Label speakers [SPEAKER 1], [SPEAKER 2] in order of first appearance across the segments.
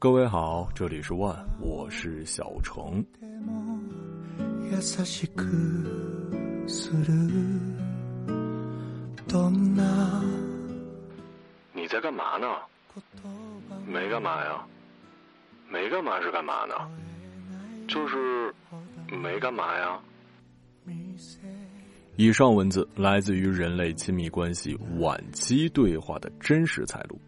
[SPEAKER 1] 各位好，这里是万，我是小程。你在干嘛呢？没干嘛呀？没干嘛是干嘛呢？就是没干嘛呀。以上文字来自于人类亲密关系晚期对话的真实采录。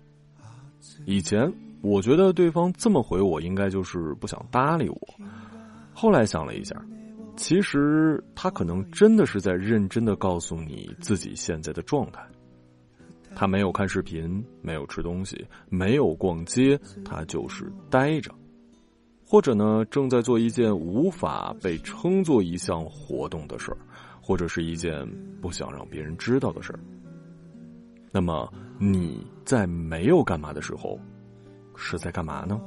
[SPEAKER 1] 以前我觉得对方这么回我，应该就是不想搭理我。后来想了一下，其实他可能真的是在认真的告诉你自己现在的状态。他没有看视频，没有吃东西，没有逛街，他就是呆着，或者呢，正在做一件无法被称作一项活动的事儿，或者是一件不想让别人知道的事儿。那么你在没有干嘛的时候，是在干嘛呢？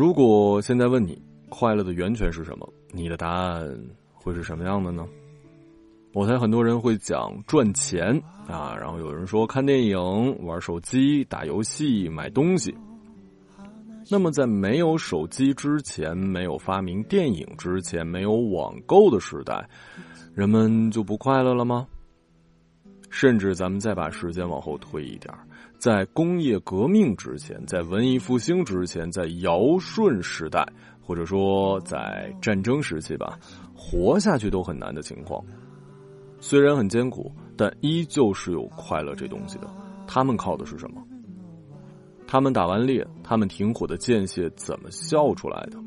[SPEAKER 1] 如果现在问你快乐的源泉是什么，你的答案会是什么样的呢？我猜很多人会讲赚钱啊，然后有人说看电影、玩手机、打游戏、买东西。那么，在没有手机之前、没有发明电影之前、没有网购的时代，人们就不快乐了吗？甚至咱们再把时间往后推一点。在工业革命之前，在文艺复兴之前，在尧舜时代，或者说在战争时期吧，活下去都很难的情况。虽然很艰苦，但依旧是有快乐这东西的。他们靠的是什么？他们打完猎，他们停火的间歇怎么笑出来的？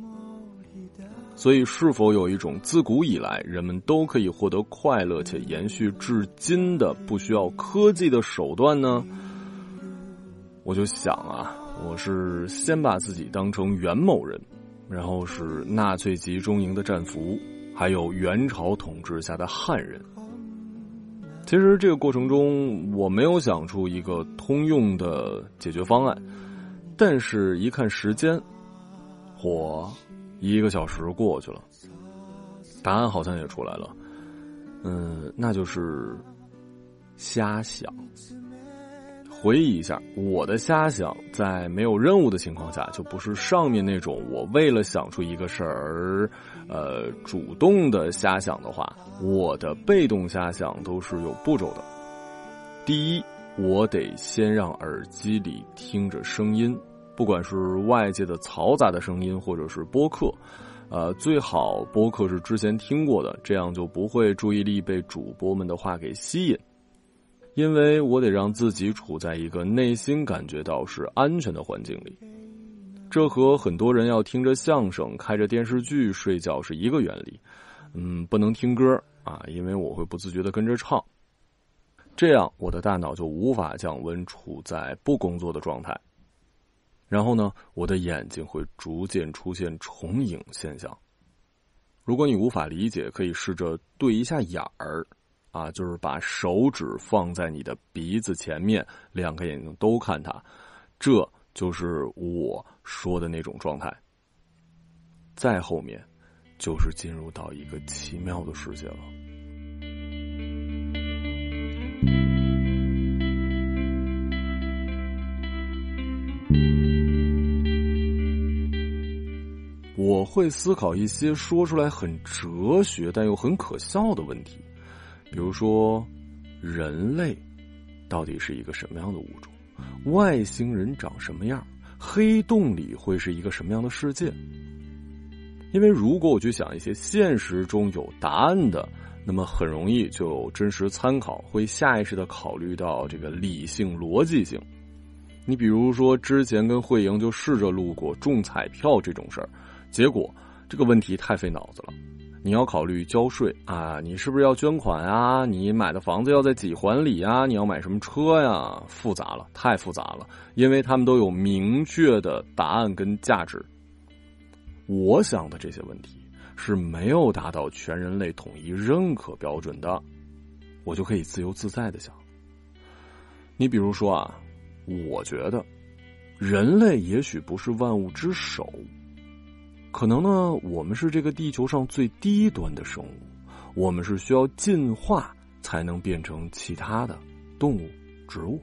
[SPEAKER 1] 所以，是否有一种自古以来人们都可以获得快乐且延续至今的不需要科技的手段呢？我就想啊，我是先把自己当成元某人，然后是纳粹集中营的战俘，还有元朝统治下的汉人。其实这个过程中，我没有想出一个通用的解决方案，但是一看时间，嚯，一个小时过去了，答案好像也出来了，嗯，那就是瞎想。回忆一下，我的瞎想，在没有任务的情况下，就不是上面那种我为了想出一个事儿，呃，主动的瞎想的话，我的被动瞎想都是有步骤的。第一，我得先让耳机里听着声音，不管是外界的嘈杂的声音，或者是播客，呃，最好播客是之前听过的，这样就不会注意力被主播们的话给吸引。因为我得让自己处在一个内心感觉到是安全的环境里，这和很多人要听着相声、开着电视剧睡觉是一个原理。嗯，不能听歌啊，因为我会不自觉的跟着唱，这样我的大脑就无法降温，处在不工作的状态。然后呢，我的眼睛会逐渐出现重影现象。如果你无法理解，可以试着对一下眼儿。啊，就是把手指放在你的鼻子前面，两个眼睛都看它，这就是我说的那种状态。再后面，就是进入到一个奇妙的世界了。我会思考一些说出来很哲学但又很可笑的问题。比如说，人类到底是一个什么样的物种？外星人长什么样？黑洞里会是一个什么样的世界？因为如果我去想一些现实中有答案的，那么很容易就有真实参考，会下意识的考虑到这个理性逻辑性。你比如说，之前跟慧莹就试着录过中彩票这种事儿，结果这个问题太费脑子了。你要考虑交税啊，你是不是要捐款啊？你买的房子要在几环里啊？你要买什么车呀？复杂了，太复杂了，因为他们都有明确的答案跟价值。我想的这些问题是没有达到全人类统一认可标准的，我就可以自由自在的想。你比如说啊，我觉得。人类也许不是万物之首，可能呢，我们是这个地球上最低端的生物，我们是需要进化才能变成其他的动物、植物。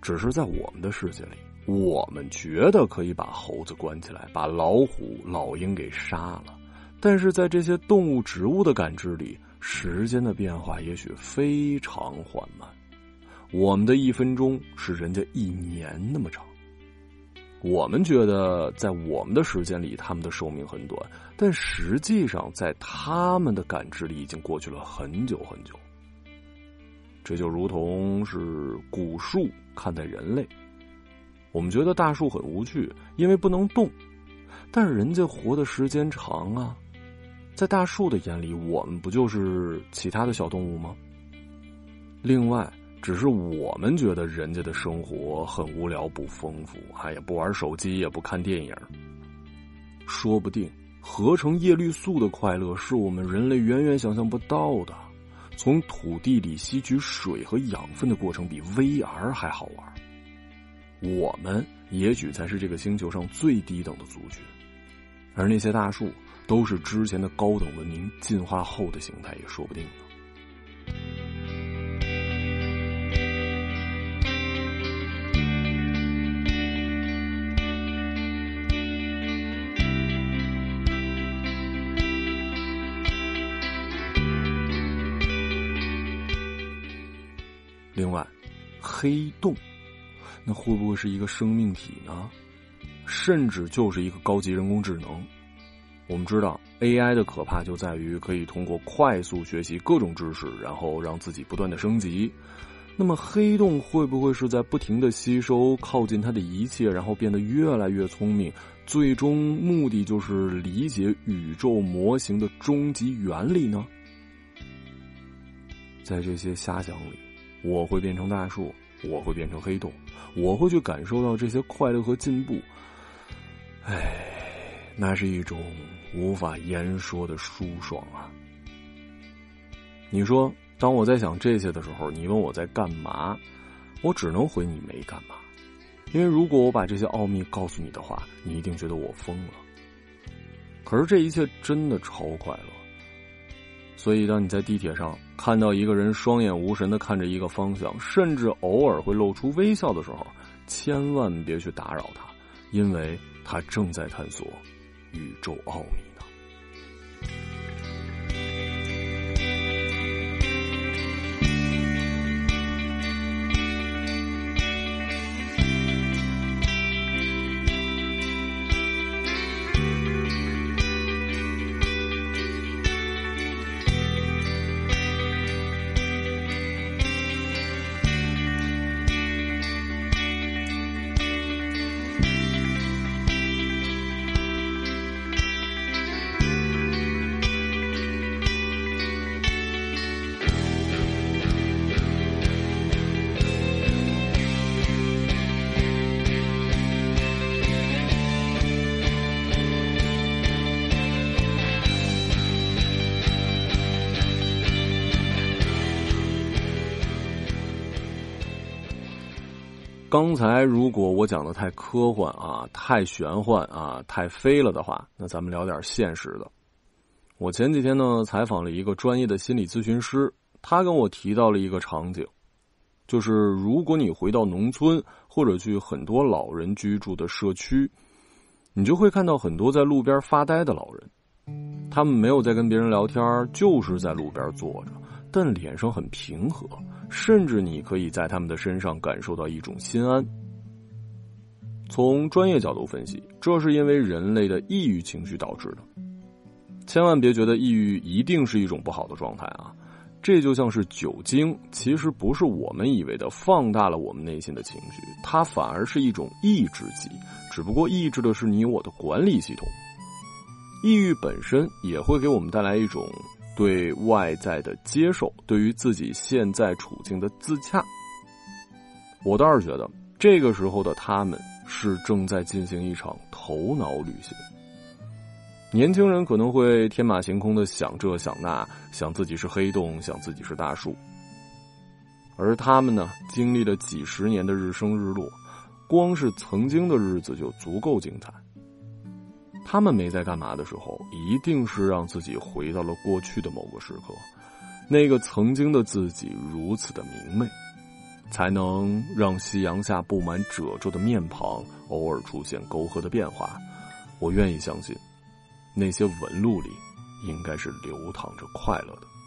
[SPEAKER 1] 只是在我们的世界里，我们觉得可以把猴子关起来，把老虎、老鹰给杀了，但是在这些动物、植物的感知里，时间的变化也许非常缓慢，我们的一分钟是人家一年那么长。我们觉得，在我们的时间里，他们的寿命很短，但实际上，在他们的感知里，已经过去了很久很久。这就如同是古树看待人类，我们觉得大树很无趣，因为不能动，但是人家活的时间长啊，在大树的眼里，我们不就是其他的小动物吗？另外。只是我们觉得人家的生活很无聊不丰富，哎也，不玩手机也不看电影。说不定合成叶绿素的快乐是我们人类远远想象不到的。从土地里吸取水和养分的过程比 VR 还好玩。我们也许才是这个星球上最低等的族群，而那些大树都是之前的高等文明进化后的形态，也说不定呢。黑洞，那会不会是一个生命体呢？甚至就是一个高级人工智能？我们知道，AI 的可怕就在于可以通过快速学习各种知识，然后让自己不断的升级。那么，黑洞会不会是在不停的吸收靠近它的一切，然后变得越来越聪明？最终目的就是理解宇宙模型的终极原理呢？在这些瞎想里。我会变成大树，我会变成黑洞，我会去感受到这些快乐和进步。哎，那是一种无法言说的舒爽啊！你说，当我在想这些的时候，你问我在干嘛，我只能回你没干嘛。因为如果我把这些奥秘告诉你的话，你一定觉得我疯了。可是这一切真的超快乐。所以，当你在地铁上看到一个人双眼无神的看着一个方向，甚至偶尔会露出微笑的时候，千万别去打扰他，因为他正在探索宇宙奥秘。刚才如果我讲的太科幻啊，太玄幻啊，太飞了的话，那咱们聊点现实的。我前几天呢采访了一个专业的心理咨询师，他跟我提到了一个场景，就是如果你回到农村或者去很多老人居住的社区，你就会看到很多在路边发呆的老人，他们没有在跟别人聊天，就是在路边坐着。但脸上很平和，甚至你可以在他们的身上感受到一种心安。从专业角度分析，这是因为人类的抑郁情绪导致的。千万别觉得抑郁一定是一种不好的状态啊！这就像是酒精，其实不是我们以为的放大了我们内心的情绪，它反而是一种抑制剂，只不过抑制的是你我的管理系统。抑郁本身也会给我们带来一种对外在的接受，对于自己现在处境的自洽。我倒是觉得，这个时候的他们是正在进行一场头脑旅行。年轻人可能会天马行空的想这想那，想自己是黑洞，想自己是大树。而他们呢，经历了几十年的日升日落，光是曾经的日子就足够精彩。他们没在干嘛的时候，一定是让自己回到了过去的某个时刻，那个曾经的自己如此的明媚，才能让夕阳下布满褶皱的面庞偶尔出现沟壑的变化。我愿意相信。那些纹路里，应该是流淌着快乐的。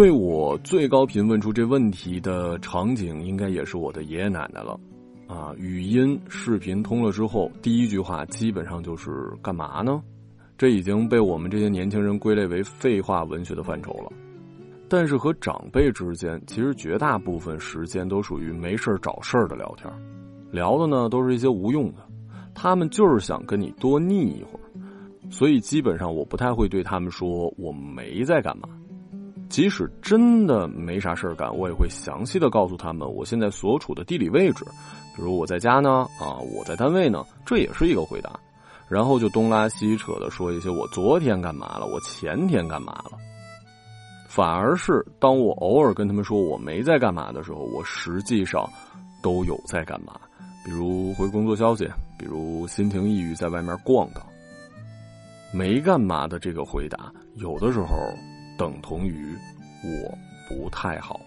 [SPEAKER 1] 对我最高频问出这问题的场景，应该也是我的爷爷奶奶了，啊，语音视频通了之后，第一句话基本上就是干嘛呢？这已经被我们这些年轻人归类为废话文学的范畴了。但是和长辈之间，其实绝大部分时间都属于没事找事儿的聊天，聊的呢都是一些无用的，他们就是想跟你多腻一会儿，所以基本上我不太会对他们说我没在干嘛。即使真的没啥事儿干，我也会详细的告诉他们我现在所处的地理位置，比如我在家呢，啊，我在单位呢，这也是一个回答。然后就东拉西扯的说一些我昨天干嘛了，我前天干嘛了。反而是当我偶尔跟他们说我没在干嘛的时候，我实际上都有在干嘛。比如回工作消息，比如心情抑郁在外面逛荡。没干嘛的这个回答，有的时候。等同于我不太好。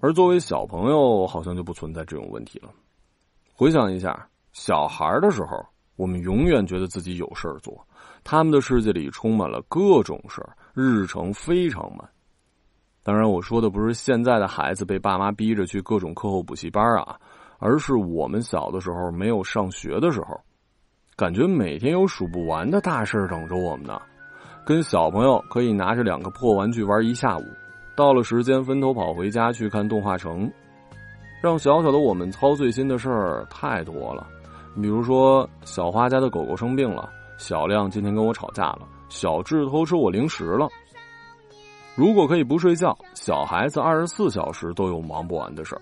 [SPEAKER 1] 而作为小朋友，好像就不存在这种问题了。回想一下，小孩的时候，我们永远觉得自己有事儿做，他们的世界里充满了各种事儿，日程非常满。当然，我说的不是现在的孩子被爸妈逼着去各种课后补习班啊，而是我们小的时候没有上学的时候，感觉每天有数不完的大事等着我们呢。跟小朋友可以拿着两个破玩具玩一下午。到了时间，分头跑回家去看动画城，让小小的我们操碎心的事儿太多了。比如说，小花家的狗狗生病了，小亮今天跟我吵架了，小智偷吃我零食了。如果可以不睡觉，小孩子二十四小时都有忙不完的事儿。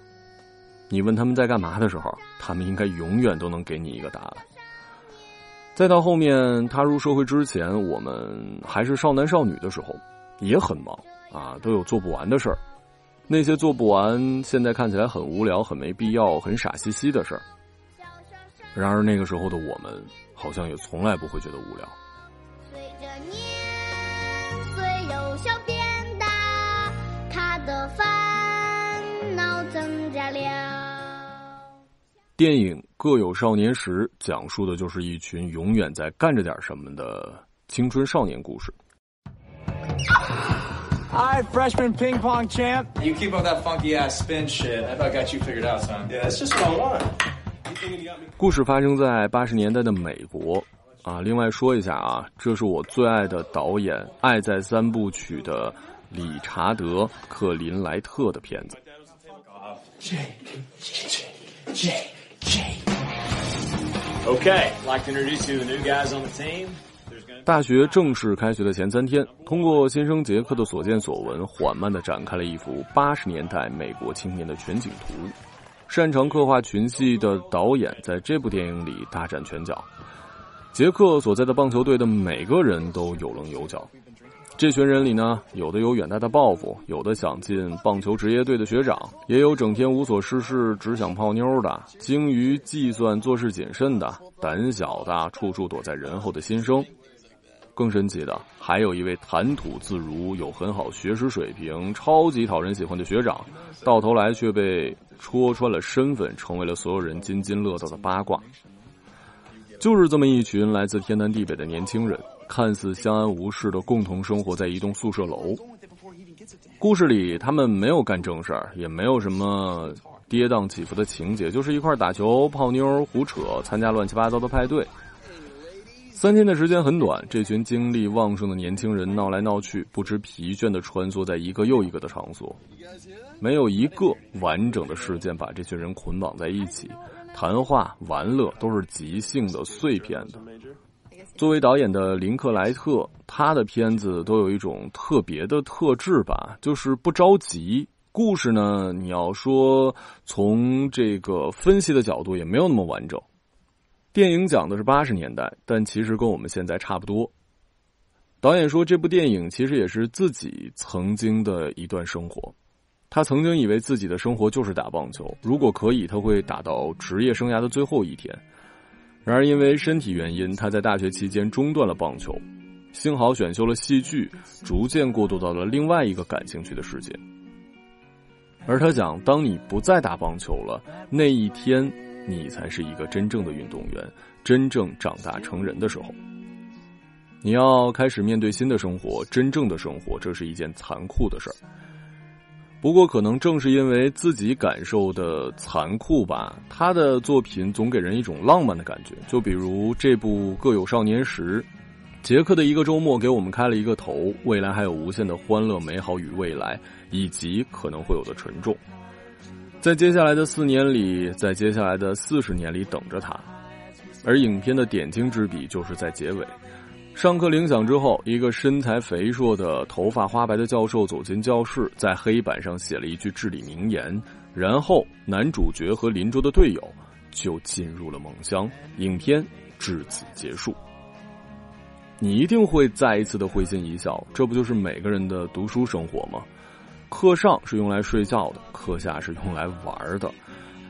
[SPEAKER 1] 你问他们在干嘛的时候，他们应该永远都能给你一个答案。再到后面踏入社会之前，我们还是少男少女的时候，也很忙。啊，都有做不完的事儿，那些做不完，现在看起来很无聊、很没必要、很傻兮兮的事儿。然而那个时候的我们，好像也从来不会觉得无聊。随着年岁由小变大，他的烦恼增加了。电影《各有少年时》讲述的就是一群永远在干着点什么的青春少年故事。Hi, freshman ping pong champ. You keep up that funky ass spin shit. I about got you figured out, son. Yeah, that's just what I want. 故事发生在八十年代的美国啊。另外说一下啊，这是我最爱的导演《爱在三部曲》的理查德·克林莱特的片子。J J J J
[SPEAKER 2] Okay, like to introduce you to the new guys on the team.
[SPEAKER 1] 大学正式开学的前三天，通过新生杰克的所见所闻，缓慢地展开了一幅八十年代美国青年的全景图。擅长刻画群戏的导演在这部电影里大展拳脚。杰克所在的棒球队的每个人都有棱有角。这群人里呢，有的有远大的抱负，有的想进棒球职业队的学长，也有整天无所事事只想泡妞的，精于计算、做事谨慎的，胆小的，处处躲在人后的新生。更神奇的，还有一位谈吐自如、有很好学识水平、超级讨人喜欢的学长，到头来却被戳穿了身份，成为了所有人津津乐道的八卦。就是这么一群来自天南地北的年轻人。看似相安无事的共同生活在一栋宿舍楼。故事里他们没有干正事儿，也没有什么跌宕起伏的情节，就是一块打球、泡妞、胡扯、参加乱七八糟的派对。三天的时间很短，这群精力旺盛的年轻人闹来闹去，不知疲倦的穿梭在一个又一个的场所，没有一个完整的事件把这群人捆绑在一起。谈话、玩乐都是即兴的、碎片的。作为导演的林克莱特，他的片子都有一种特别的特质吧，就是不着急。故事呢，你要说从这个分析的角度，也没有那么完整。电影讲的是八十年代，但其实跟我们现在差不多。导演说，这部电影其实也是自己曾经的一段生活。他曾经以为自己的生活就是打棒球，如果可以，他会打到职业生涯的最后一天。然而，因为身体原因，他在大学期间中断了棒球。幸好选修了戏剧，逐渐过渡到了另外一个感兴趣的世界。而他讲，当你不再打棒球了，那一天，你才是一个真正的运动员，真正长大成人的时候。你要开始面对新的生活，真正的生活，这是一件残酷的事儿。不过，可能正是因为自己感受的残酷吧，他的作品总给人一种浪漫的感觉。就比如这部《各有少年时》，杰克的一个周末给我们开了一个头，未来还有无限的欢乐、美好与未来，以及可能会有的沉重，在接下来的四年里，在接下来的四十年里等着他。而影片的点睛之笔就是在结尾。上课铃响之后，一个身材肥硕的、头发花白的教授走进教室，在黑板上写了一句至理名言。然后，男主角和邻桌的队友就进入了梦乡。影片至此结束。你一定会再一次的会心一笑，这不就是每个人的读书生活吗？课上是用来睡觉的，课下是用来玩的。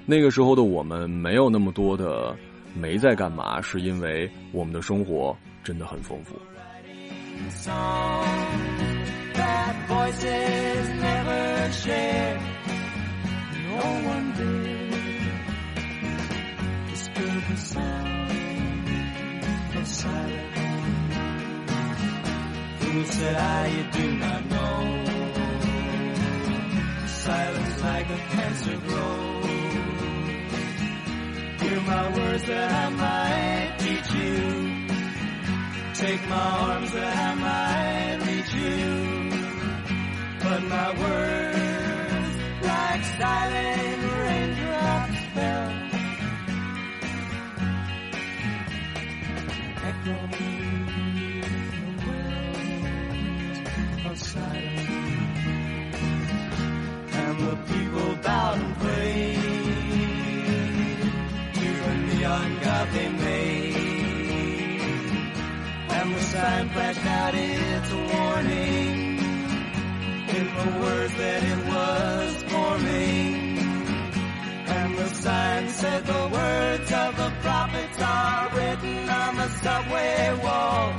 [SPEAKER 1] 那个时候的我们没有那么多的没在干嘛，是因为我们的生活。真的很丰富。Silence like a cancer grows. Hear my words that I might teach you. take my arms that I might reach you. But my words, like silent bowed and prayed to the neon god they made. And the sign flashed out its warning. In the words that it was forming. And the sign said the words of the prophets are written on the subway wall,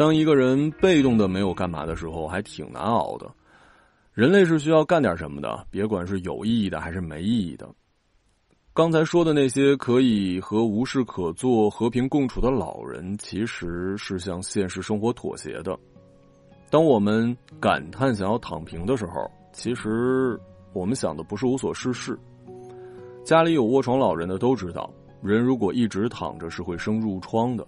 [SPEAKER 1] 当一个人被动的没有干嘛的时候，还挺难熬的。人类是需要干点什么的，别管是有意义的还是没意义的。刚才说的那些可以和无事可做和平共处的老人，其实是向现实生活妥协的。当我们感叹想要躺平的时候，其实我们想的不是无所事事。家里有卧床老人的都知道，人如果一直躺着是会生褥疮的。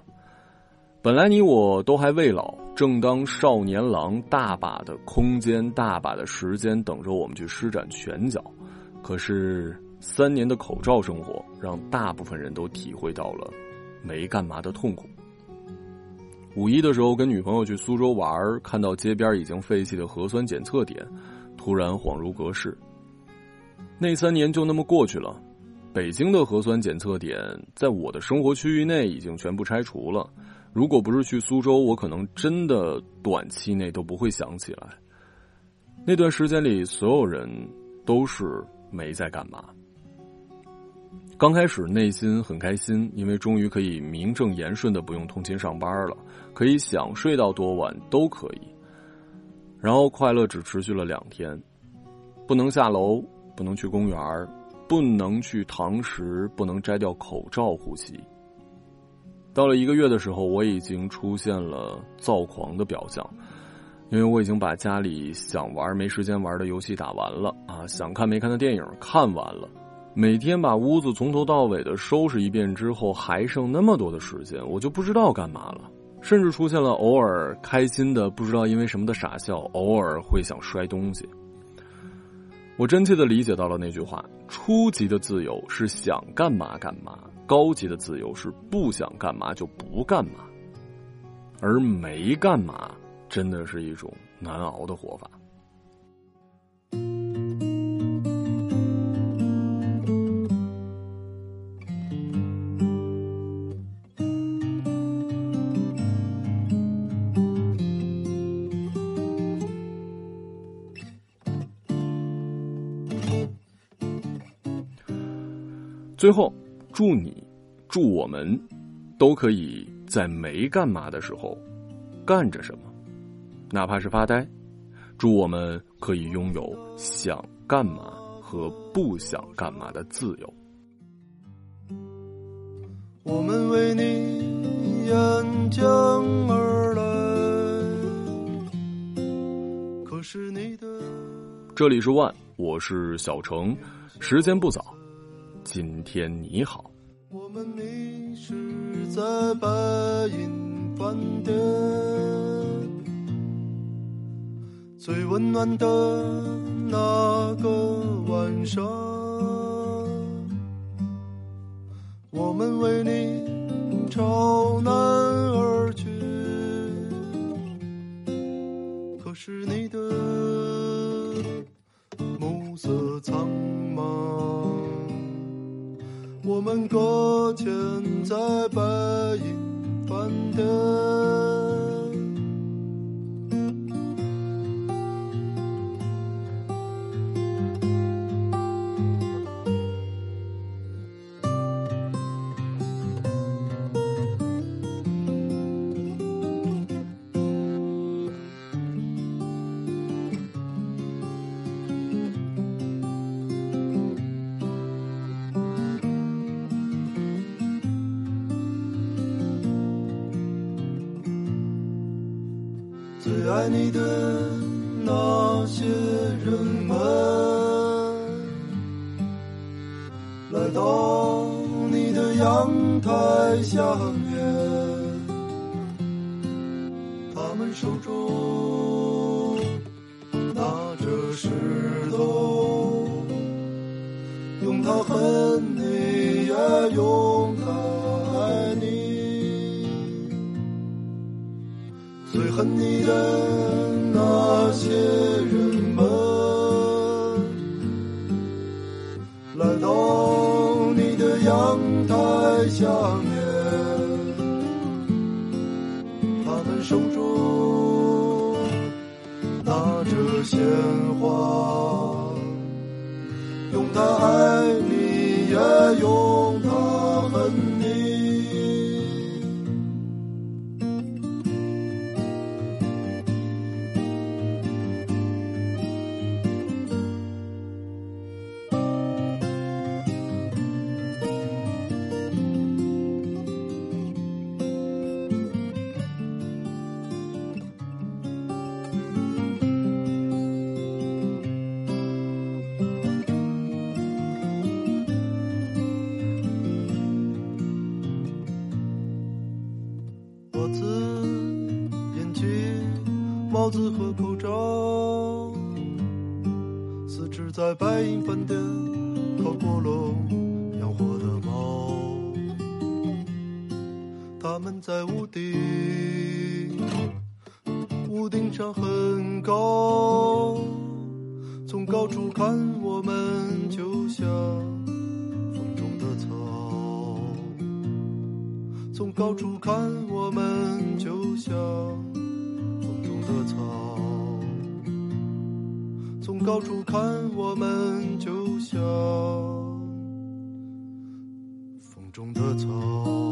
[SPEAKER 1] 本来你我都还未老，正当少年郎，大把的空间，大把的时间等着我们去施展拳脚。可是三年的口罩生活，让大部分人都体会到了没干嘛的痛苦。五一的时候跟女朋友去苏州玩，看到街边已经废弃的核酸检测点，突然恍如隔世。那三年就那么过去了，北京的核酸检测点在我的生活区域内已经全部拆除了。如果不是去苏州，我可能真的短期内都不会想起来。那段时间里，所有人都是没在干嘛。刚开始内心很开心，因为终于可以名正言顺的不用通勤上班了，可以想睡到多晚都可以。然后快乐只持续了两天，不能下楼，不能去公园不能去堂食，不能摘掉口罩呼吸。到了一个月的时候，我已经出现了躁狂的表象，因为我已经把家里想玩没时间玩的游戏打完了啊，想看没看的电影看完了，每天把屋子从头到尾的收拾一遍之后，还剩那么多的时间，我就不知道干嘛了，甚至出现了偶尔开心的不知道因为什么的傻笑，偶尔会想摔东西。我真切的理解到了那句话：初级的自由是想干嘛干嘛。高级的自由是不想干嘛就不干嘛，而没干嘛真的是一种难熬的活法。最后。祝你，祝我们，都可以在没干嘛的时候，干着什么，哪怕是发呆。祝我们可以拥有想干嘛和不想干嘛的自由。我们为你沿江而来，可是你的。这里是万，我是小程，时间不早。今天你好。我们迷失在白银饭店，最温暖的那个晚上，我们为你朝南而去，我们搁浅在白银饭店。爱你的那些人们，来到你的阳台下面，他们手中拿着石头，用它恨你，也用恨你的
[SPEAKER 3] 那。些口罩，四只在白银饭店烤菠萝养活的猫，它们在屋顶，屋顶上高处看，我们就像风中的草。